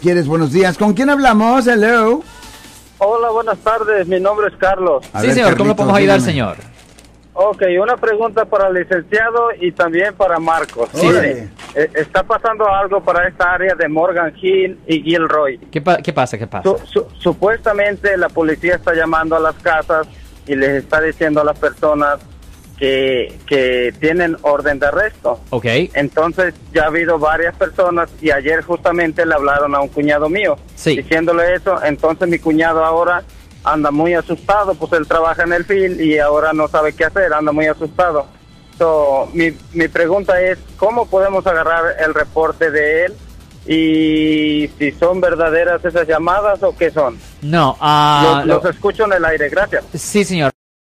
¿Quieres? Buenos días. ¿Con quién hablamos? Hello. Hola, buenas tardes. Mi nombre es Carlos. A sí, ver, señor, ¿cómo lo podemos ayudar, dígame. señor? Ok, una pregunta para el licenciado y también para Marcos. Sí. Mire, eh, está pasando algo para esta área de Morgan Hill y Gilroy. ¿Qué, pa- qué pasa? ¿Qué pasa? Su- su- supuestamente la policía está llamando a las casas y les está diciendo a las personas que, que tienen orden de arresto. Ok. Entonces ya ha habido varias personas y ayer justamente le hablaron a un cuñado mío Sí. diciéndole eso. Entonces mi cuñado ahora anda muy asustado, pues él trabaja en el field y ahora no sabe qué hacer, anda muy asustado. So, mi, mi pregunta es, ¿cómo podemos agarrar el reporte de él? Y si son verdaderas esas llamadas o qué son. No, ah, los, lo- los escucho en el aire, gracias. sí, señor.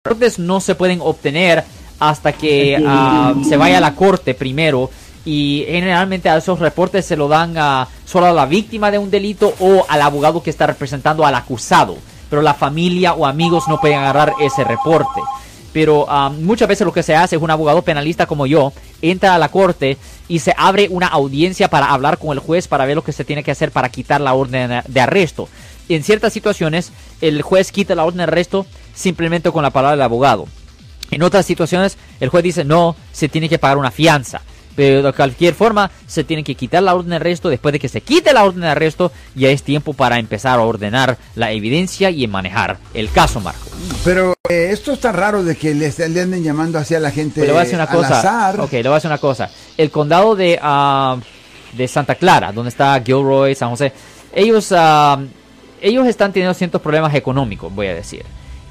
Los no se pueden obtener hasta que ah, se vaya a la corte primero. Y generalmente a esos reportes se lo dan a, solo a la víctima de un delito o al abogado que está representando al acusado. Pero la familia o amigos no pueden agarrar ese reporte. Pero ah, muchas veces lo que se hace es un abogado penalista como yo entra a la corte y se abre una audiencia para hablar con el juez para ver lo que se tiene que hacer para quitar la orden de arresto. En ciertas situaciones el juez quita la orden de arresto simplemente con la palabra del abogado. En otras situaciones el juez dice no, se tiene que pagar una fianza. Pero de cualquier forma se tiene que quitar la orden de arresto. Después de que se quite la orden de arresto ya es tiempo para empezar a ordenar la evidencia y manejar el caso, Marco. Pero eh, esto está raro de que le, le anden llamando así a la gente Pues le voy a decir una al cosa. azar. Ok, le voy a decir una cosa. El condado de, ah, de Santa Clara, donde está Gilroy, San José, ellos, ah, ellos están teniendo ciertos problemas económicos, voy a decir.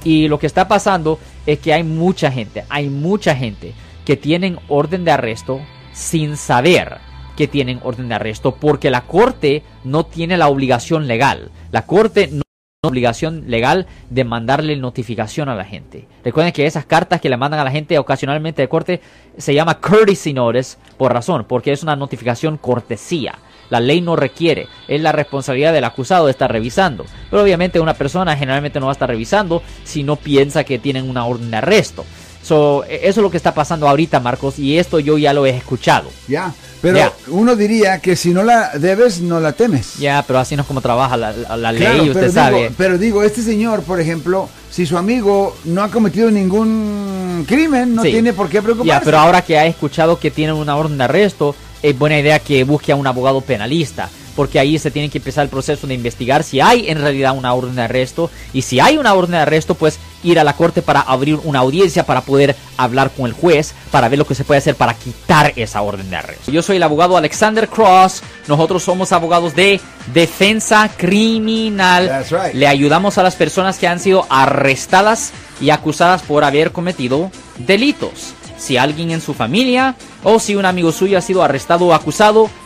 Y lo que está pasando es que hay mucha gente, hay mucha gente que tienen orden de arresto sin saber que tienen orden de arresto porque la corte no tiene la obligación legal. La corte no obligación legal de mandarle notificación a la gente. Recuerden que esas cartas que le mandan a la gente ocasionalmente de corte se llama courtesy notice por razón, porque es una notificación cortesía. La ley no requiere, es la responsabilidad del acusado de estar revisando. Pero obviamente una persona generalmente no va a estar revisando si no piensa que tienen una orden de arresto. So, e- eso es lo que está pasando ahorita, Marcos, y esto yo ya lo he escuchado. Ya. Pero uno diría que si no la debes, no la temes. Ya, pero así no es como trabaja la, la- la Claro, ley, usted pero sabe. Digo, pero digo, este señor, por ejemplo, si su amigo no ha cometido ningún crimen, no Sí. tiene por qué preocuparse. Ya, pero ahora que ha escuchado que tienen una orden de arresto, es buena idea que busque a un abogado penalista, porque ahí se tiene que empezar el proceso de investigar si hay en realidad una orden de arresto, y si hay una orden de arresto, pues ir a la corte para abrir una audiencia para poder hablar con el juez, para ver lo que se puede hacer para quitar esa orden de arresto. Yo soy el abogado Alexander Cross, nosotros somos abogados de defensa criminal. That's right. Le ayudamos a las personas que han sido arrestadas y acusadas por haber cometido delitos. Si alguien en su familia o si un amigo suyo ha sido arrestado o acusado,